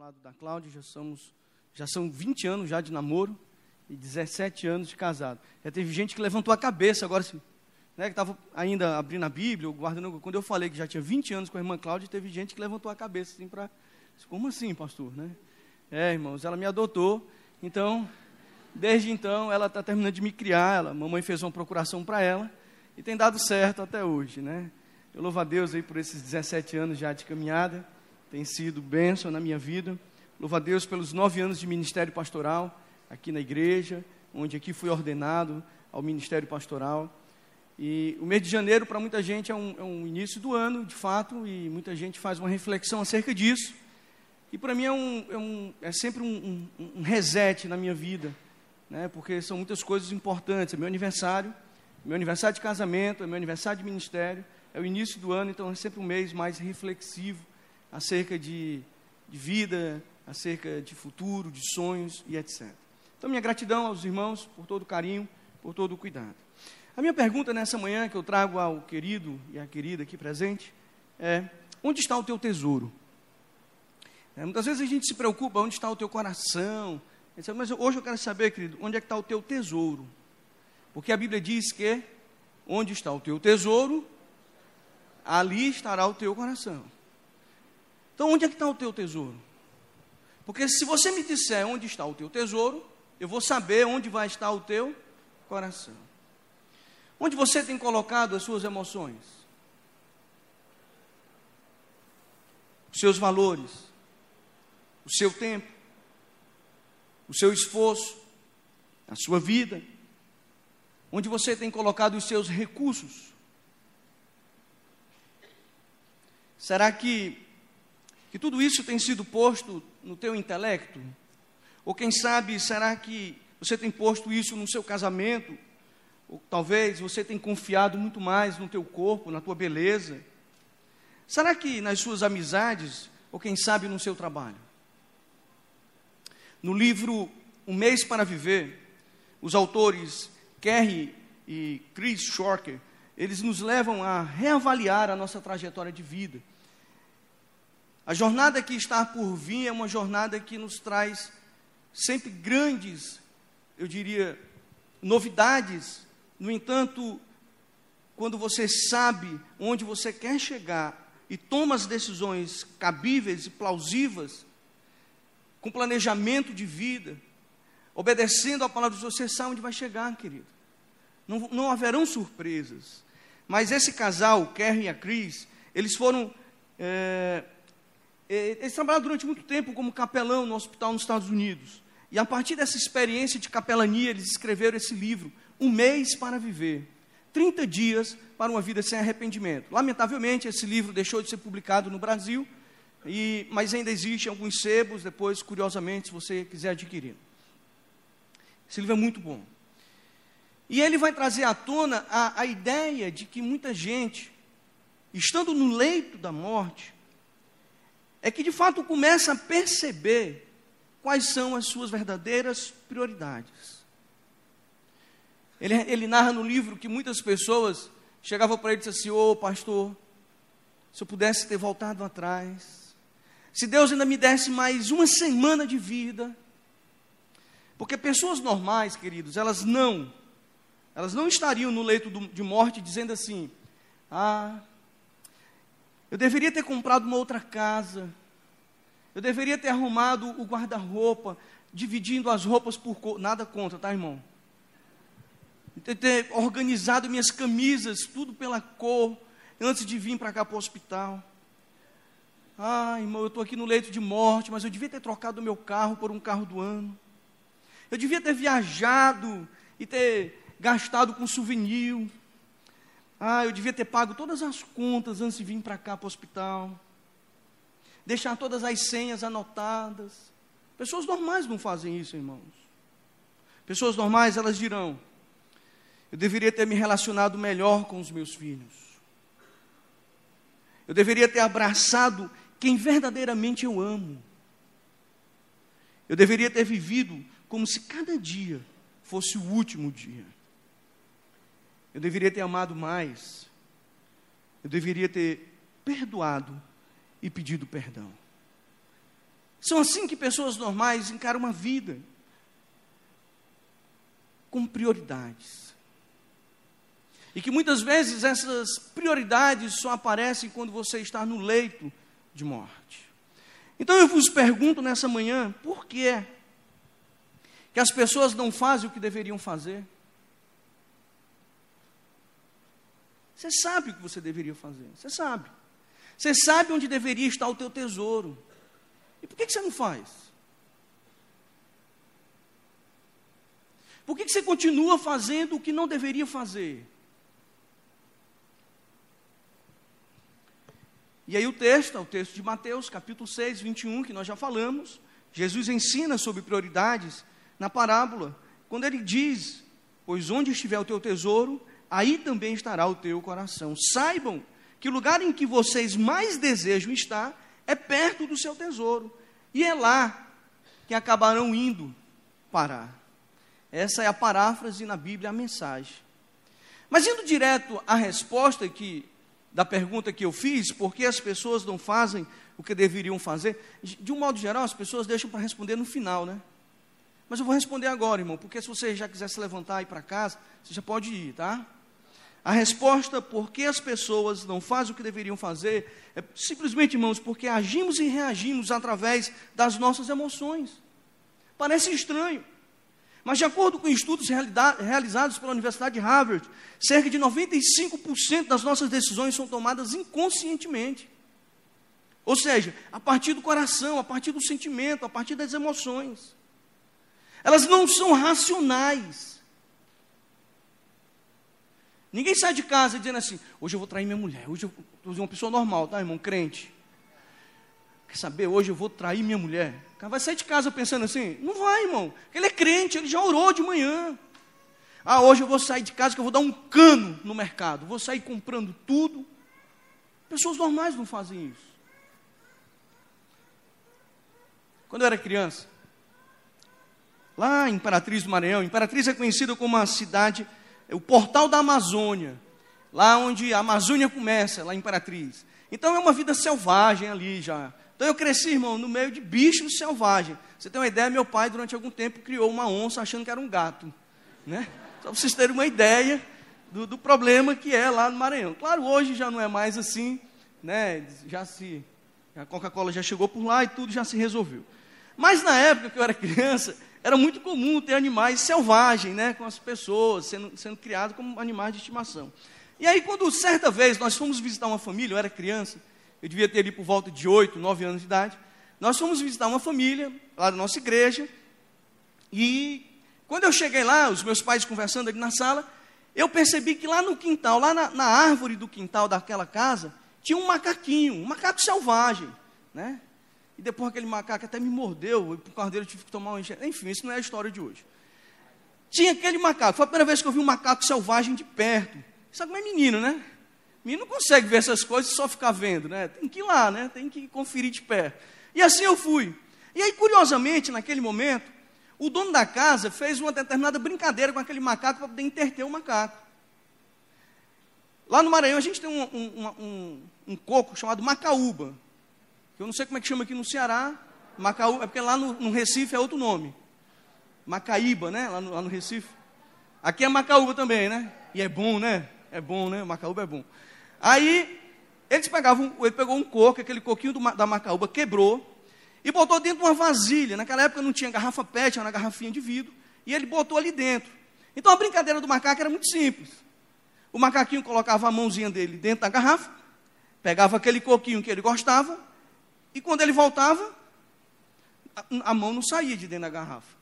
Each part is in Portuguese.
lado da Cláudia, já somos já são 20 anos já de namoro e 17 anos de casado. Já teve gente que levantou a cabeça agora assim, né, que estava ainda abrindo a Bíblia, ou guardando, quando eu falei que já tinha 20 anos com a irmã Cláudia, teve gente que levantou a cabeça assim para como assim, pastor, né? É, irmãos, ela me adotou, então desde então ela está terminando de me criar, ela, mamãe fez uma procuração para ela e tem dado certo até hoje, né? Eu louvo a Deus aí por esses 17 anos já de caminhada, tem sido bênção na minha vida. Louvo a Deus pelos nove anos de ministério pastoral aqui na igreja, onde aqui fui ordenado ao ministério pastoral. E o mês de janeiro, para muita gente, é um, é um, início do ano, de fato, e muita gente faz uma reflexão acerca disso. E para mim é, um, é, um, é sempre um, reset na minha vida, né? porque são muitas coisas importantes. É meu aniversário, meu aniversário de casamento, é meu aniversário de ministério, é o início do ano, então é sempre um mês mais reflexivo acerca de, de vida, acerca de futuro, de sonhos e etc. Então, minha gratidão aos irmãos por todo o carinho, por todo o cuidado. A minha pergunta nessa manhã que eu trago ao querido e à querida aqui presente é: onde está o teu tesouro? É, muitas vezes a gente se preocupa onde está o teu coração. Mas hoje eu quero saber, querido, onde é que está o teu tesouro? Porque a Bíblia diz que onde está o teu tesouro, ali estará o teu coração. Então, onde é que está o teu tesouro? Porque se você me disser onde está o teu tesouro, eu vou saber onde vai estar o teu coração. Onde você tem colocado as suas emoções? Os seus valores, o seu tempo, o seu esforço, a sua vida, onde você tem colocado os seus recursos. Será que que tudo isso tem sido posto no teu intelecto? Ou quem sabe, será que você tem posto isso no seu casamento? Ou talvez você tenha confiado muito mais no teu corpo, na tua beleza? Será que nas suas amizades, ou quem sabe no seu trabalho? No livro Um Mês para Viver, os autores Kerry e Chris Shorker, eles nos levam a reavaliar a nossa trajetória de vida a jornada que está por vir é uma jornada que nos traz sempre grandes, eu diria, novidades. No entanto, quando você sabe onde você quer chegar e toma as decisões cabíveis e plausíveis, com planejamento de vida, obedecendo a palavra de Deus, você sabe onde vai chegar, querido. Não, não haverão surpresas. Mas esse casal, o Kerry e a Cris, eles foram é, eles trabalharam durante muito tempo como capelão no hospital nos Estados Unidos. E a partir dessa experiência de capelania, eles escreveram esse livro, Um Mês para Viver. 30 dias para uma vida sem arrependimento. Lamentavelmente, esse livro deixou de ser publicado no Brasil, e, mas ainda existe alguns sebos, depois, curiosamente, se você quiser adquirir. Esse livro é muito bom. E ele vai trazer à tona a, a ideia de que muita gente, estando no leito da morte, é que de fato começa a perceber quais são as suas verdadeiras prioridades. Ele, ele narra no livro que muitas pessoas chegavam para ele e diziam assim: Ô oh, pastor, se eu pudesse ter voltado atrás, se Deus ainda me desse mais uma semana de vida. Porque pessoas normais, queridos, elas não, elas não estariam no leito de morte dizendo assim: Ah, eu deveria ter comprado uma outra casa. Eu deveria ter arrumado o guarda-roupa, dividindo as roupas por cor. Nada contra, tá, irmão? Ter, ter organizado minhas camisas, tudo pela cor, antes de vir para cá para o hospital. Ah, irmão, eu estou aqui no leito de morte, mas eu devia ter trocado o meu carro por um carro do ano. Eu devia ter viajado e ter gastado com souvenir. Ah, eu devia ter pago todas as contas antes de vir para cá para o hospital. Deixar todas as senhas anotadas. Pessoas normais não fazem isso, irmãos. Pessoas normais, elas dirão: Eu deveria ter me relacionado melhor com os meus filhos. Eu deveria ter abraçado quem verdadeiramente eu amo. Eu deveria ter vivido como se cada dia fosse o último dia. Eu deveria ter amado mais. Eu deveria ter perdoado e pedido perdão. São assim que pessoas normais encaram uma vida com prioridades. E que muitas vezes essas prioridades só aparecem quando você está no leito de morte. Então eu vos pergunto nessa manhã, por que que as pessoas não fazem o que deveriam fazer? Você sabe o que você deveria fazer, você sabe. Você sabe onde deveria estar o teu tesouro. E por que, você não faz? Por que, que você continua fazendo o que não deveria fazer? E aí o texto, é o texto de Mateus, capítulo 6, 21, que nós já falamos. Jesus ensina sobre prioridades na parábola, quando ele diz: Pois onde estiver o teu tesouro, aí também estará o teu coração. Saibam que o lugar em que vocês mais desejam estar é perto do seu tesouro. E é lá que acabarão indo parar. Essa é a paráfrase na Bíblia, a mensagem. Mas indo direto à resposta que, da pergunta que eu fiz, por que as pessoas não fazem o que deveriam fazer? De um modo geral, as pessoas deixam para responder no final, né? Mas eu vou responder agora, irmão, porque se você já quiser se levantar e ir para casa, você já pode ir, tá? A resposta por que as pessoas não fazem o que deveriam fazer é simplesmente, irmãos, porque agimos e reagimos através das nossas emoções. Parece estranho. Mas, de acordo com estudos realizados pela Universidade de Harvard, cerca de 95% das nossas decisões são tomadas inconscientemente. Ou seja, a partir do coração, a partir do sentimento, a partir das emoções. Elas não são racionais. Ninguém sai de casa dizendo assim: hoje eu vou trair minha mulher, hoje eu vou uma pessoa normal, tá, irmão? Crente. Quer saber? Hoje eu vou trair minha mulher. O cara vai sair de casa pensando assim? Não vai, irmão. Ele é crente, ele já orou de manhã. Ah, hoje eu vou sair de casa que eu vou dar um cano no mercado. Vou sair comprando tudo. Pessoas normais não fazem isso. Quando eu era criança, lá em Imperatriz do Maranhão, Imperatriz é conhecida como a cidade, o portal da Amazônia, lá onde a Amazônia começa, lá em Imperatriz. Então é uma vida selvagem ali já. Então eu cresci, irmão, no meio de bichos selvagens. Você tem uma ideia, meu pai, durante algum tempo, criou uma onça achando que era um gato. Né? Só para vocês terem uma ideia do, do, problema que é lá no Maranhão. Claro, hoje já não é mais assim, né? Já se. A Coca-Cola já chegou por lá e tudo já se resolveu. Mas na época que eu era criança, era muito comum ter animais selvagens, né? Com as pessoas, sendo, sendo criados como animais de estimação. E aí, quando certa vez nós fomos visitar uma família, eu era criança, eu devia ter ali por volta de 8, 9 anos de idade. Nós fomos visitar uma família lá da nossa igreja. E quando eu cheguei lá, os meus pais conversando ali na sala, eu percebi que lá no quintal, lá na, na árvore do quintal daquela casa, tinha um macaquinho, um macaco selvagem, né? E depois aquele macaco até me mordeu, e por causa dele eu tive que tomar um enxerga. Enfim, isso não é a história de hoje. Tinha aquele macaco, foi a primeira vez que eu vi um macaco selvagem de perto. Sabe como é menino, né? Menino não consegue ver essas coisas e só ficar vendo, né? Tem que ir lá, né? Tem que conferir de pé. E assim eu fui. E aí, curiosamente, naquele momento, o dono da casa fez uma determinada brincadeira com aquele macaco para poder interter o macaco. Lá no Maranhão a gente tem um, um, um, um coco chamado macaúba. Eu não sei como é que chama aqui no Ceará. Macaúba, é porque lá no, no Recife é outro nome. Macaíba, né? Lá no, lá no Recife. Aqui é macaúba também, né? E é bom, né? É bom, né? Macaúba é bom. Aí, eles pegavam, ele pegou um coco, aquele coquinho do, da macaúba quebrou, e botou dentro de uma vasilha. Naquela época não tinha garrafa PET, era uma garrafinha de vidro, e ele botou ali dentro. Então a brincadeira do macaco era muito simples. O macaquinho colocava a mãozinha dele dentro da garrafa, pegava aquele coquinho que ele gostava, e quando ele voltava, a, mão não saía de dentro da garrafa.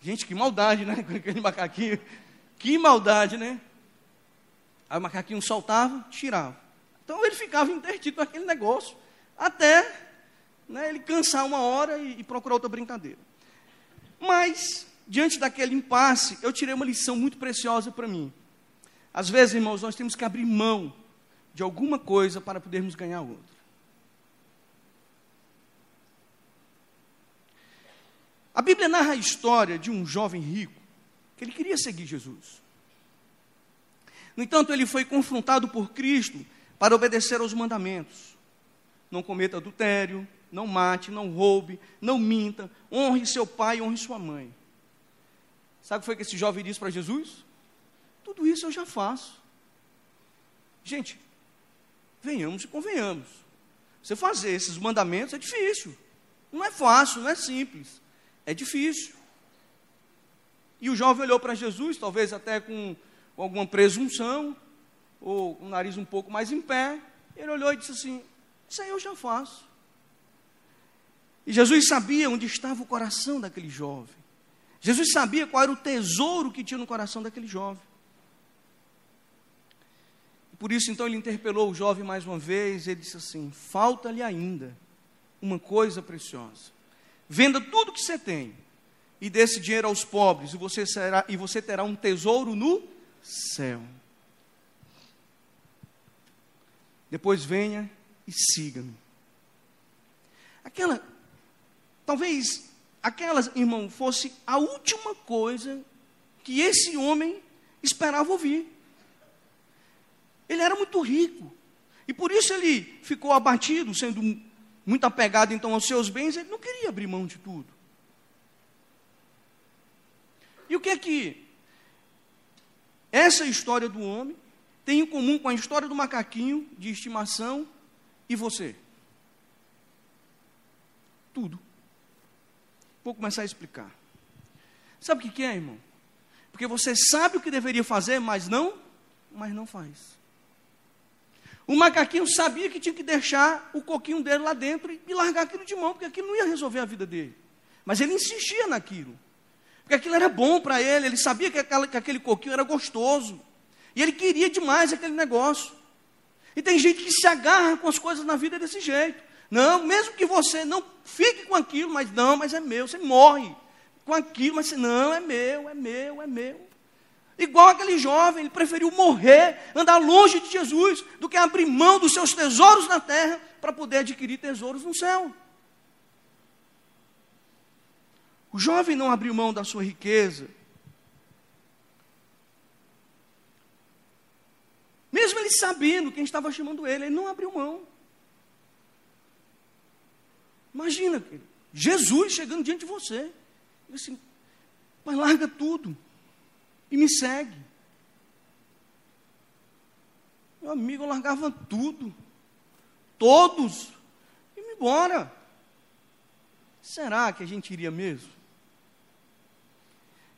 Gente, que maldade, né? Com aquele macaquinho. Que maldade, né? Aí o macaquinho soltava, tirava. Então ele ficava intertido naquele negócio, até né, ele cansar uma hora e, e procurar outra brincadeira. Mas, diante daquele impasse, eu tirei uma lição muito preciosa para mim. Às vezes, irmãos, nós temos que abrir mão de alguma coisa para podermos ganhar outra. A Bíblia narra a história de um jovem rico que ele queria seguir Jesus. No entanto, ele foi confrontado por Cristo para obedecer aos mandamentos. Não cometa adultério, não mate, não roube, não minta, honre seu pai, honre sua mãe. Sabe o que foi que esse jovem disse para Jesus? Tudo isso eu já faço. Gente, venhamos e convenhamos. Você fazer esses mandamentos é difícil. Não é fácil, não é simples. É difícil. E o jovem olhou para Jesus, talvez até com, com alguma presunção, ou com o nariz um pouco mais em pé. Ele olhou e disse assim: Isso aí eu já faço. E Jesus sabia onde estava o coração daquele jovem. Jesus sabia qual era o tesouro que tinha no coração daquele jovem. Por isso, então, ele interpelou o jovem mais uma vez. Ele disse assim: Falta-lhe ainda uma coisa preciosa. Venda tudo que você tem e dê esse dinheiro aos pobres, e você, será, e você terá um tesouro no céu. Depois venha e siga-me. Aquela, talvez aquela, irmão, fosse a última coisa que esse homem esperava ouvir. Ele era muito rico. E por isso ele ficou abatido, sendo muito apegado então aos seus bens, ele não queria abrir mão de tudo. E o que é que essa história do homem tem em comum com a história do macaquinho de estimação e você? Tudo. Vou começar a explicar. Sabe o que é, irmão? Porque você sabe o que deveria fazer, mas não, mas não faz. O macaquinho sabia que tinha que deixar o coquinho dele lá dentro e largar aquilo de mão, porque aquilo não ia resolver a vida dele. Mas ele insistia naquilo. Porque aquilo era bom para ele, ele sabia que, aquela, que aquele coquinho era gostoso. E ele queria demais aquele negócio. E tem gente que se agarra com as coisas na vida desse jeito. Não, mesmo que você não fique com aquilo, mas não, mas é meu, você morre com aquilo, mas não, é meu, é meu, é meu. Igual aquele jovem, ele preferiu morrer, andar longe de Jesus, do que abrir mão dos seus tesouros na terra para poder adquirir tesouros no céu. O jovem não abriu mão da sua riqueza. Mesmo ele sabendo quem estava chamando ele, ele não abriu mão. Imagina, Jesus chegando diante de você. Assim, mas larga tudo e me segue. Meu amigo, eu largava tudo, todos, e me embora. Será que a gente iria mesmo?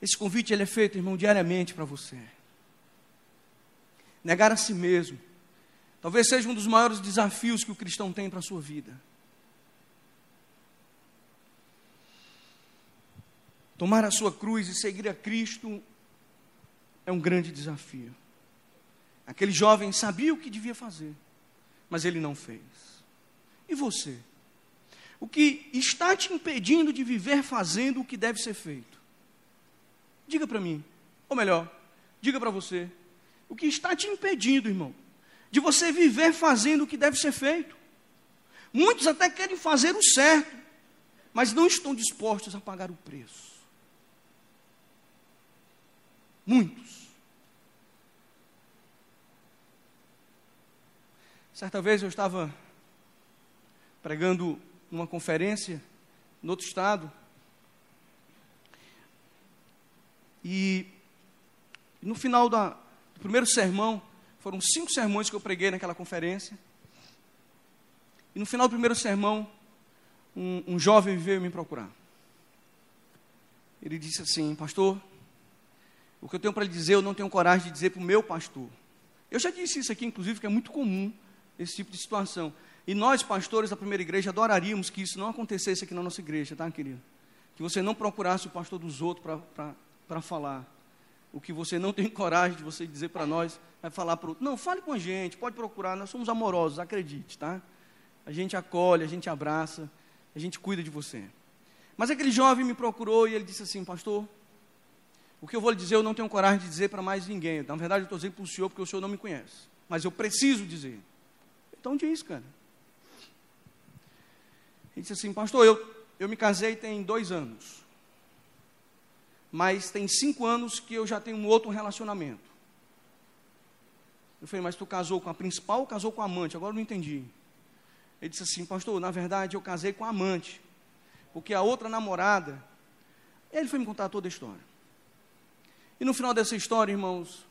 Esse convite ele é feito, irmão, diariamente para você. Negar a si mesmo. Talvez seja um dos maiores desafios que o cristão tem para a sua vida. Tomar a sua cruz e seguir a Cristo é um grande desafio. Aquele jovem sabia o que devia fazer, mas ele não fez. E você? O que está te impedindo de viver fazendo o que deve ser feito? Diga para mim, ou melhor, diga para você, o que está te impedindo, irmão, de você viver fazendo o que deve ser feito? Muitos até querem fazer o certo, mas não estão dispostos a pagar o preço. Muitos. Certa vez eu estava pregando numa conferência no outro estado, E no final da, do primeiro sermão, foram cinco sermões que eu preguei naquela conferência. E no final do primeiro sermão, um, um jovem veio me procurar. Ele disse assim: Pastor, o que eu tenho para lhe dizer, eu não tenho coragem de dizer para o meu pastor. Eu já disse isso aqui, inclusive, que é muito comum esse tipo de situação. E nós, pastores da primeira igreja, adoraríamos que isso não acontecesse aqui na nossa igreja, tá, querido? Que você não procurasse o pastor dos outros para falar. O que você não tem coragem de você dizer para nós, vai falar para o outro. Não, fale com a gente, pode procurar, nós somos amorosos, acredite, tá? A gente acolhe, a gente abraça, a gente cuida de você. Mas aquele jovem me procurou e ele disse assim, pastor, o que eu vou lhe dizer eu não tenho coragem de dizer para mais ninguém. Na verdade, eu estou dizendo para o senhor porque o senhor não me conhece. Mas eu preciso dizer. Então diz, cara. Ele disse assim, pastor, eu, eu me casei tem dois anos mas tem cinco anos que eu já tenho um outro relacionamento. Eu falei, mas tu casou com a principal ou casou com a amante? Agora eu não entendi. Ele disse assim: Pastor, na verdade eu casei com a amante, porque a outra namorada. Ele foi me contar toda a história. E no final dessa história, irmãos,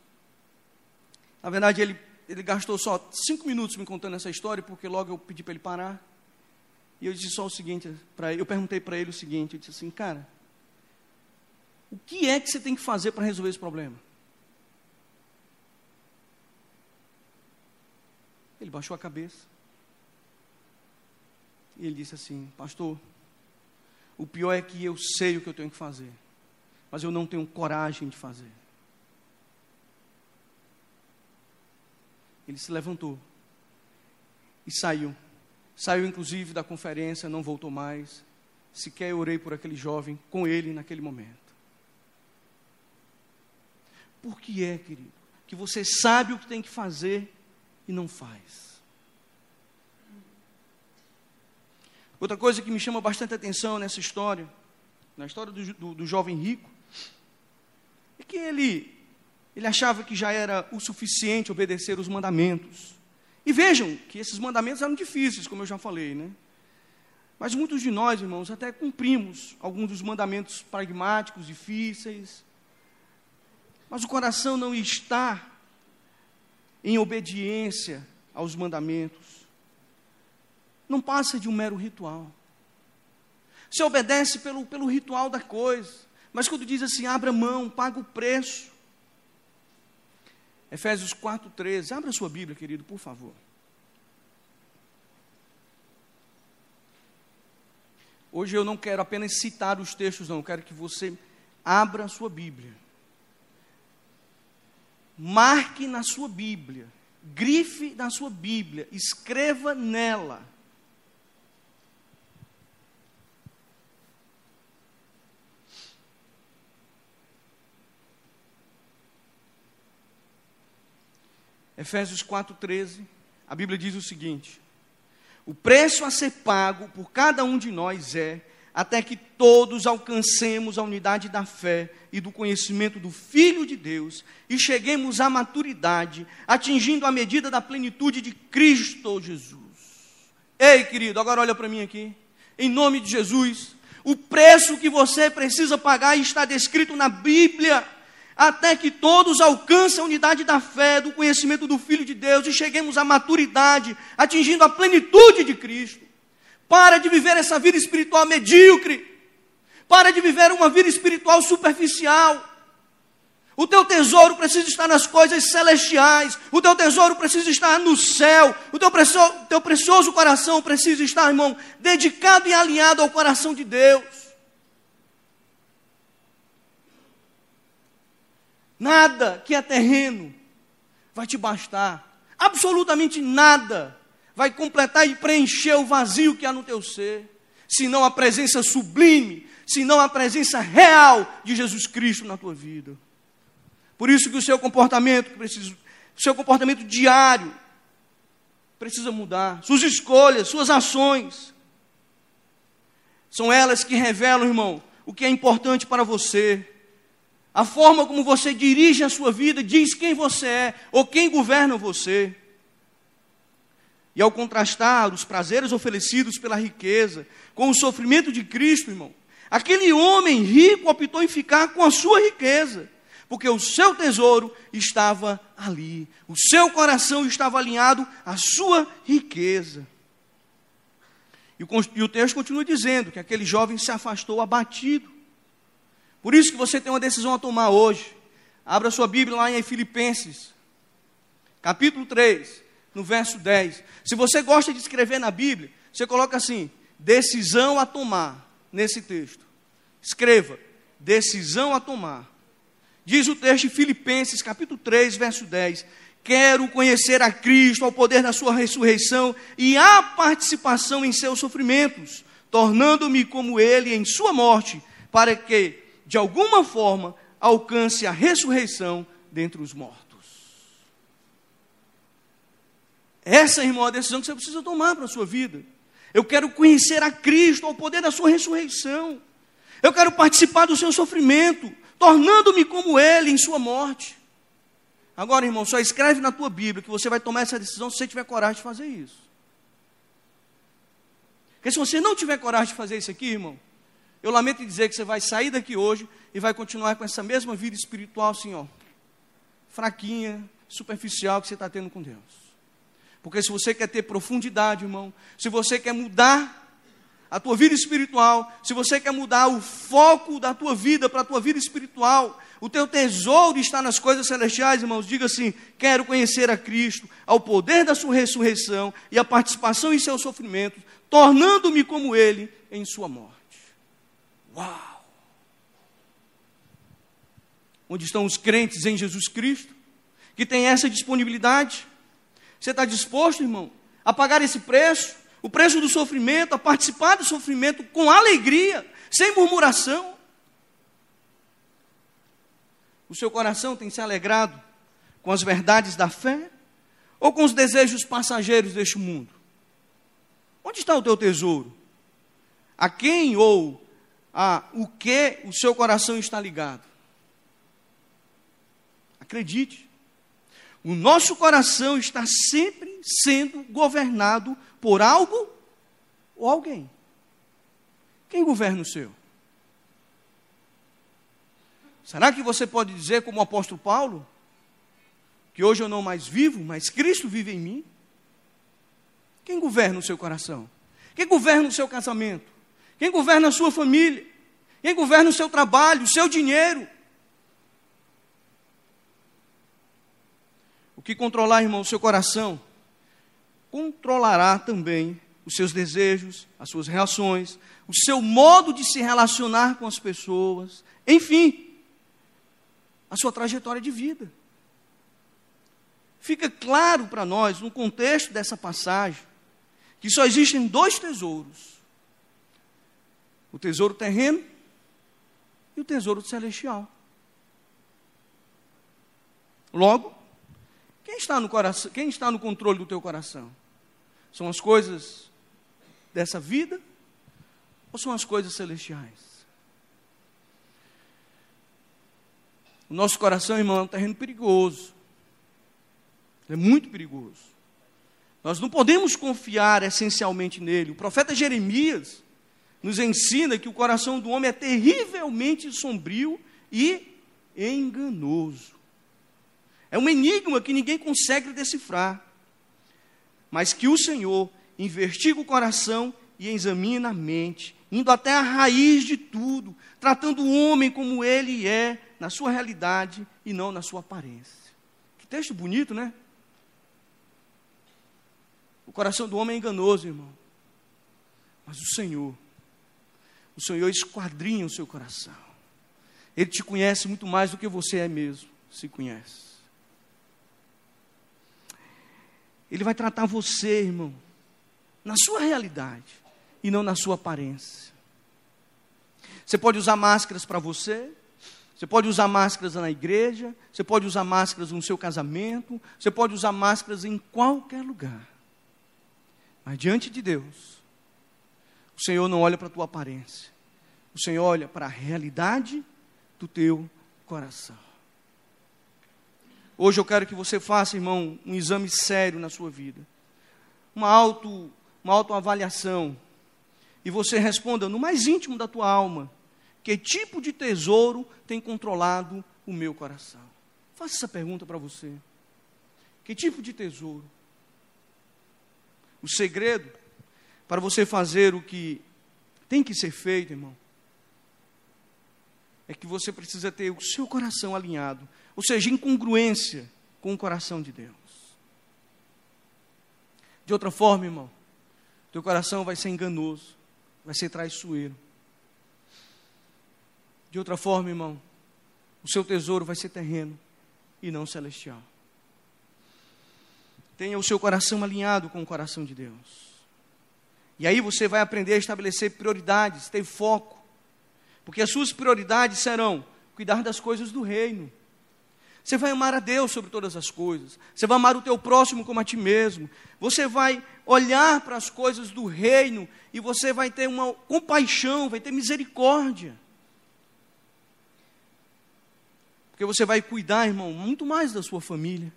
na verdade ele, ele gastou só cinco minutos me contando essa história, porque logo eu pedi para ele parar. E eu disse só o seguinte para ele, eu perguntei para ele o seguinte, eu disse assim, cara, o que é que você tem que fazer para resolver esse problema? Ele baixou a cabeça. E ele disse assim: Pastor, o pior é que eu sei o que eu tenho que fazer, mas eu não tenho coragem de fazer. Ele se levantou e saiu. Saiu inclusive da conferência, não voltou mais. Sequer eu orei por aquele jovem com ele naquele momento. Por que é, querido, que você sabe o que tem que fazer e não faz? Outra coisa que me chama bastante atenção nessa história, na história do, do, do jovem rico, é que ele, ele achava que já era o suficiente obedecer os mandamentos. E vejam que esses mandamentos eram difíceis, como eu já falei, né? Mas muitos de nós, irmãos, até cumprimos alguns dos mandamentos pragmáticos, difíceis, mas o coração não está em obediência aos mandamentos. Não passa de um mero ritual. Você obedece pelo, pelo ritual da coisa, mas quando diz assim, abra mão, paga o preço. Efésios 4,13, abra sua Bíblia, querido, por favor. Hoje eu não quero apenas citar os textos, não, eu quero que você abra a sua Bíblia. Marque na sua Bíblia, grife na sua Bíblia, escreva nela. Efésios 4,13, a Bíblia diz o seguinte: O preço a ser pago por cada um de nós é até que todos alcancemos a unidade da fé e do conhecimento do Filho de Deus e cheguemos à maturidade, atingindo a medida da plenitude de Cristo Jesus. Ei, querido, agora olha para mim aqui. Em nome de Jesus, o preço que você precisa pagar está descrito na Bíblia, até que todos alcancem a unidade da fé, do conhecimento do Filho de Deus e cheguemos à maturidade, atingindo a plenitude de Cristo. Para de viver essa vida espiritual medíocre. Para de viver uma vida espiritual superficial. O teu tesouro precisa estar nas coisas celestiais. O teu tesouro precisa estar no céu. O teu, precioso, teu precioso coração precisa estar, irmão, dedicado e alinhado ao coração de Deus. Nada que é terreno vai te bastar. Absolutamente nada vai completar e preencher o vazio que há no teu ser, senão a presença sublime, senão a presença real de Jesus Cristo na tua vida. Por isso que o seu comportamento precisa, o seu comportamento diário precisa mudar, suas escolhas, suas ações. São elas que revelam, irmão, o que é importante para você. A forma como você dirige a sua vida diz quem você é ou quem governa você. E ao contrastar os prazeres oferecidos pela riqueza com o sofrimento de Cristo, irmão, aquele homem rico optou em ficar com a sua riqueza, porque o seu tesouro estava ali, o seu coração estava alinhado à sua riqueza. E o, texto continua dizendo que aquele jovem se afastou abatido. Por isso que você tem uma decisão a tomar hoje. Abra sua Bíblia lá em Filipenses, capítulo 3 no verso 10. Se você gosta de escrever na Bíblia, você coloca assim: decisão a tomar, nesse texto. Escreva: decisão a tomar. Diz o texto de Filipenses, capítulo 3, verso 10: Quero conhecer a Cristo, ao poder da Sua ressurreição e a participação em seus sofrimentos, tornando-me como Ele em Sua morte, para que, de alguma forma, alcance a ressurreição dentre os mortos. Essa, irmão, é a decisão que você precisa tomar para a sua vida. Eu quero conhecer a Cristo, ao poder da sua ressurreição. Eu quero participar do seu sofrimento, tornando-me como Ele em sua morte. Agora, irmão, só escreve na tua Bíblia que você vai tomar essa decisão se você tiver coragem de fazer isso. Porque se você não tiver coragem de fazer isso aqui, irmão, eu lamento dizer que você vai sair daqui hoje e vai continuar com essa mesma vida espiritual, ó, fraquinha, superficial que você está tendo com Deus. Porque se você quer ter profundidade, irmão, se você quer mudar a tua vida espiritual, se você quer mudar o foco da tua vida para a tua vida espiritual, o teu tesouro está nas coisas celestiais, irmãos. Diga assim: quero conhecer a Cristo, ao poder da sua ressurreição e a participação em seus sofrimentos, tornando-me como Ele em sua morte. Uau! Onde estão os crentes em Jesus Cristo, que têm essa disponibilidade? Você está disposto, irmão, a pagar esse preço? O preço do sofrimento, a participar do sofrimento com alegria, sem murmuração? O seu coração tem se alegrado com as verdades da fé ou com os desejos passageiros deste mundo? Onde está o teu tesouro? A quem ou a o que o seu coração está ligado? Acredite, o nosso coração está sempre sendo governado por algo ou alguém. Quem governa o seu? Será que você pode dizer, como o apóstolo Paulo, que hoje eu não mais vivo, mas Cristo vive em mim? Quem governa o seu coração? Quem governa o seu casamento? Quem governa a sua família? Quem governa o seu trabalho, o seu dinheiro? O que controlar, irmão, o seu coração, controlará também os seus desejos, as suas reações, o seu modo de se relacionar com as pessoas, enfim, a sua trajetória de vida. Fica claro para nós, no contexto dessa passagem, que só existem dois tesouros: o tesouro terreno e o tesouro celestial. Logo, quem está no coração, quem está no controle do teu coração? São as coisas dessa vida ou são as coisas celestiais? O nosso coração, irmão, é um terreno perigoso. É muito perigoso. Nós não podemos confiar essencialmente nele. O profeta Jeremias nos ensina que o coração do homem é terrivelmente sombrio e enganoso. É um enigma que ninguém consegue decifrar. Mas que o Senhor investiga o coração e examina a mente, indo até a raiz de tudo, tratando o homem como ele é, na sua realidade e não na sua aparência. Que texto bonito, né? O coração do homem é enganoso, irmão. Mas o Senhor, o Senhor esquadrinha o seu coração. Ele te conhece muito mais do que você é mesmo, se conhece. Ele vai tratar você, irmão, na sua realidade e não na sua aparência. Você pode usar máscaras para você, você pode usar máscaras na igreja, você pode usar máscaras no seu casamento, você pode usar máscaras em qualquer lugar. Mas diante de Deus, o Senhor não olha para a tua aparência. O Senhor olha para a realidade do teu coração. Hoje eu quero que você faça, irmão, um exame sério na sua vida. Uma auto, uma autoavaliação. E você responda no mais íntimo da tua alma que tipo de tesouro tem controlado o meu coração? Faça essa pergunta para você. Que tipo de tesouro? O segredo para você fazer o que tem que ser feito, irmão, é que você precisa ter o seu coração alinhado, ou seja, em congruência com o coração de Deus. De outra forma, irmão, teu coração vai ser enganoso, vai ser traiçoeiro. De outra forma, irmão, o seu tesouro vai ser terreno e não celestial. Tenha o seu coração alinhado com o coração de Deus. E aí você vai aprender a estabelecer prioridades, ter foco. Porque as suas prioridades serão cuidar das coisas do reino. Você vai amar a Deus sobre todas as coisas. Você vai amar o teu próximo como a ti mesmo. Você vai olhar para as coisas do reino e você vai ter uma compaixão, vai ter misericórdia. Porque você vai cuidar, irmão, muito mais da sua família.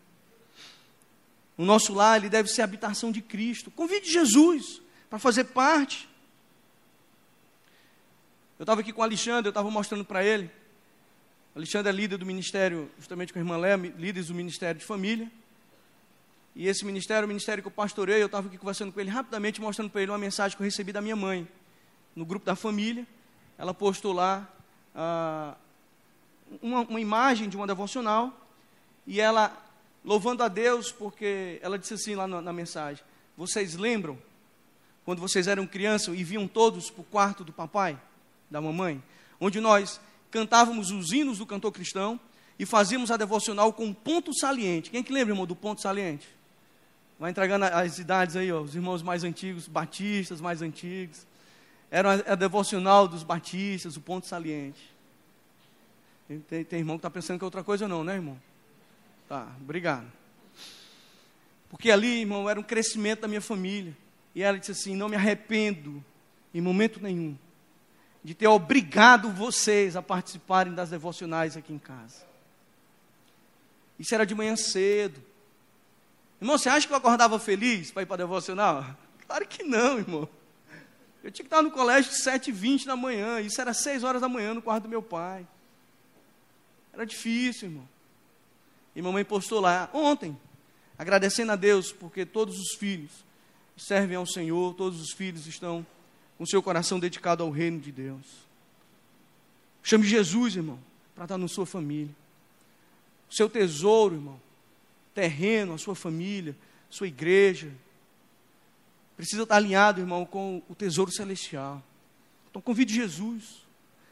O nosso lar, ele deve ser a habitação de Cristo. Convide Jesus para fazer parte Eu estava aqui com o Alexandre, eu estava mostrando para ele. O Alexandre é líder do ministério, justamente com a irmã Léa, líderes do Ministério de Família. E esse ministério, o ministério que eu pastorei, eu estava aqui conversando com ele rapidamente, mostrando para ele uma mensagem que eu recebi da minha mãe, no grupo da família. Ela postou lá ah, uma, uma imagem de uma devocional e ela louvando a Deus, porque ela disse assim lá na, na mensagem: Vocês lembram quando vocês eram crianças e viam todos para o quarto do papai, da mamãe, onde nós cantávamos os hinos do cantor cristão e fazíamos a devocional com ponto saliente. Quem que lembra, irmão, do ponto saliente? Vai entregando as idades aí, ó, os irmãos mais antigos, batistas mais antigos. Era a, devocional dos batistas, o ponto saliente. Tem, tem irmão que está pensando que é outra coisa, não, né, irmão? Tá, obrigado. Porque ali, irmão, era um crescimento da minha família. E ela disse assim: Não me arrependo, em momento nenhum, de ter obrigado vocês a participarem das devocionais aqui em casa. Isso era de manhã cedo. Irmão, você acha que eu acordava feliz para ir para a devocional? Claro que não, irmão. Eu tinha que estar no colégio de 7h20 da manhã. Isso era 6 horas da manhã no quarto do meu pai. Era difícil, irmão. E mamãe postou lá ontem, agradecendo a Deus, porque todos os filhos servem ao Senhor, todos os filhos estão com seu coração dedicado ao reino de Deus. Chame Jesus, irmão, para estar na sua família. O seu tesouro, irmão, terreno, a sua família, sua igreja, precisa estar alinhado, irmão, com o tesouro celestial. Então convide Jesus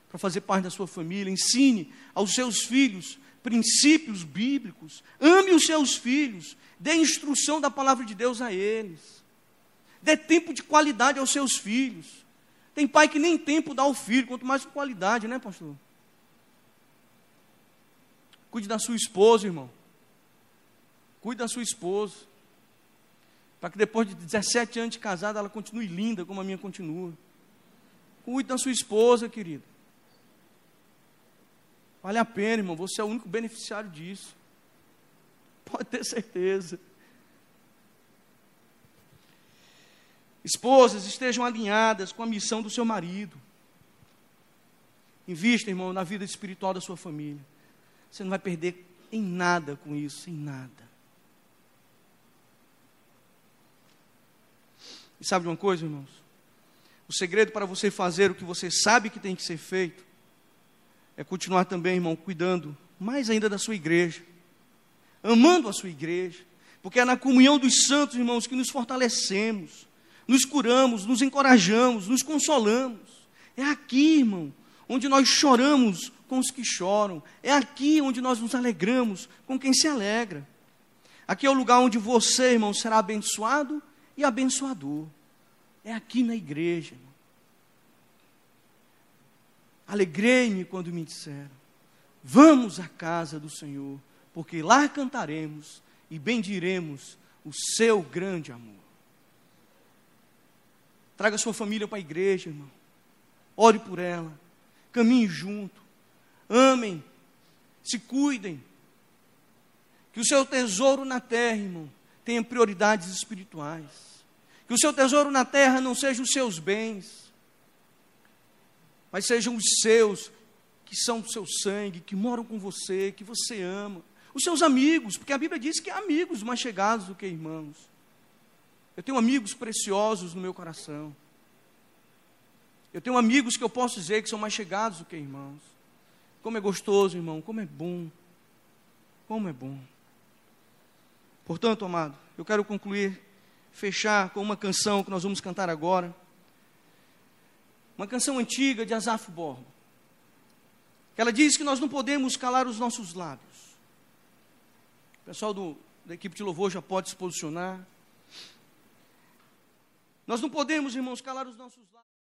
para fazer parte da sua família, ensine aos seus filhos princípios bíblicos, ame os seus filhos, dê instrução da palavra de Deus a eles, dê tempo de qualidade aos seus filhos. Tem pai que nem tempo dá ao filho, quanto mais qualidade, né, pastor? Cuide da sua esposa, irmão. Cuide da sua esposa. Para que depois de 17 anos de casada ela continue linda como a minha continua. Cuide da sua esposa, querido. Vale a pena, irmão. Você é o único beneficiário disso. Pode ter certeza. Esposas estejam alinhadas com a missão do seu marido. Invista, irmão, na vida espiritual da sua família. Você não vai perder em nada com isso, em nada. E sabe de uma coisa, irmãos? O segredo para você fazer o que você sabe que tem que ser feito é continuar também, irmão, cuidando mais ainda da sua igreja, amando a sua igreja, porque é na comunhão dos santos, irmãos, que nos fortalecemos, nos curamos, nos encorajamos, nos consolamos. É aqui, irmão, onde nós choramos com os que choram, é aqui onde nós nos alegramos com quem se alegra. Aqui é o lugar onde você, irmão, será abençoado e abençoador. É aqui na igreja. Alegrei-me quando me disseram: Vamos à casa do Senhor, porque lá cantaremos e bendiremos o seu grande amor. Traga sua família para a igreja, irmão. Ore por ela. Caminhe junto. Amem. Se cuidem. Que o seu tesouro na terra, irmão, tenha prioridades espirituais. Que o seu tesouro na terra não seja os seus bens, mas sejam os seus, que são do seu sangue, que moram com você, que você ama. Os seus amigos, porque a Bíblia diz que há amigos mais chegados do que irmãos. Eu tenho amigos preciosos no meu coração. Eu tenho amigos que eu posso dizer que são mais chegados do que irmãos. Como é gostoso, irmão, como é bom. Como é bom. Portanto, amado, eu quero concluir fechar com uma canção que nós vamos cantar agora. Uma canção antiga de Asaf Borba. Ela diz que nós não podemos calar os nossos lábios. O pessoal do, da equipe de louvor já pode se posicionar. Nós não podemos, irmãos, calar os nossos lábios.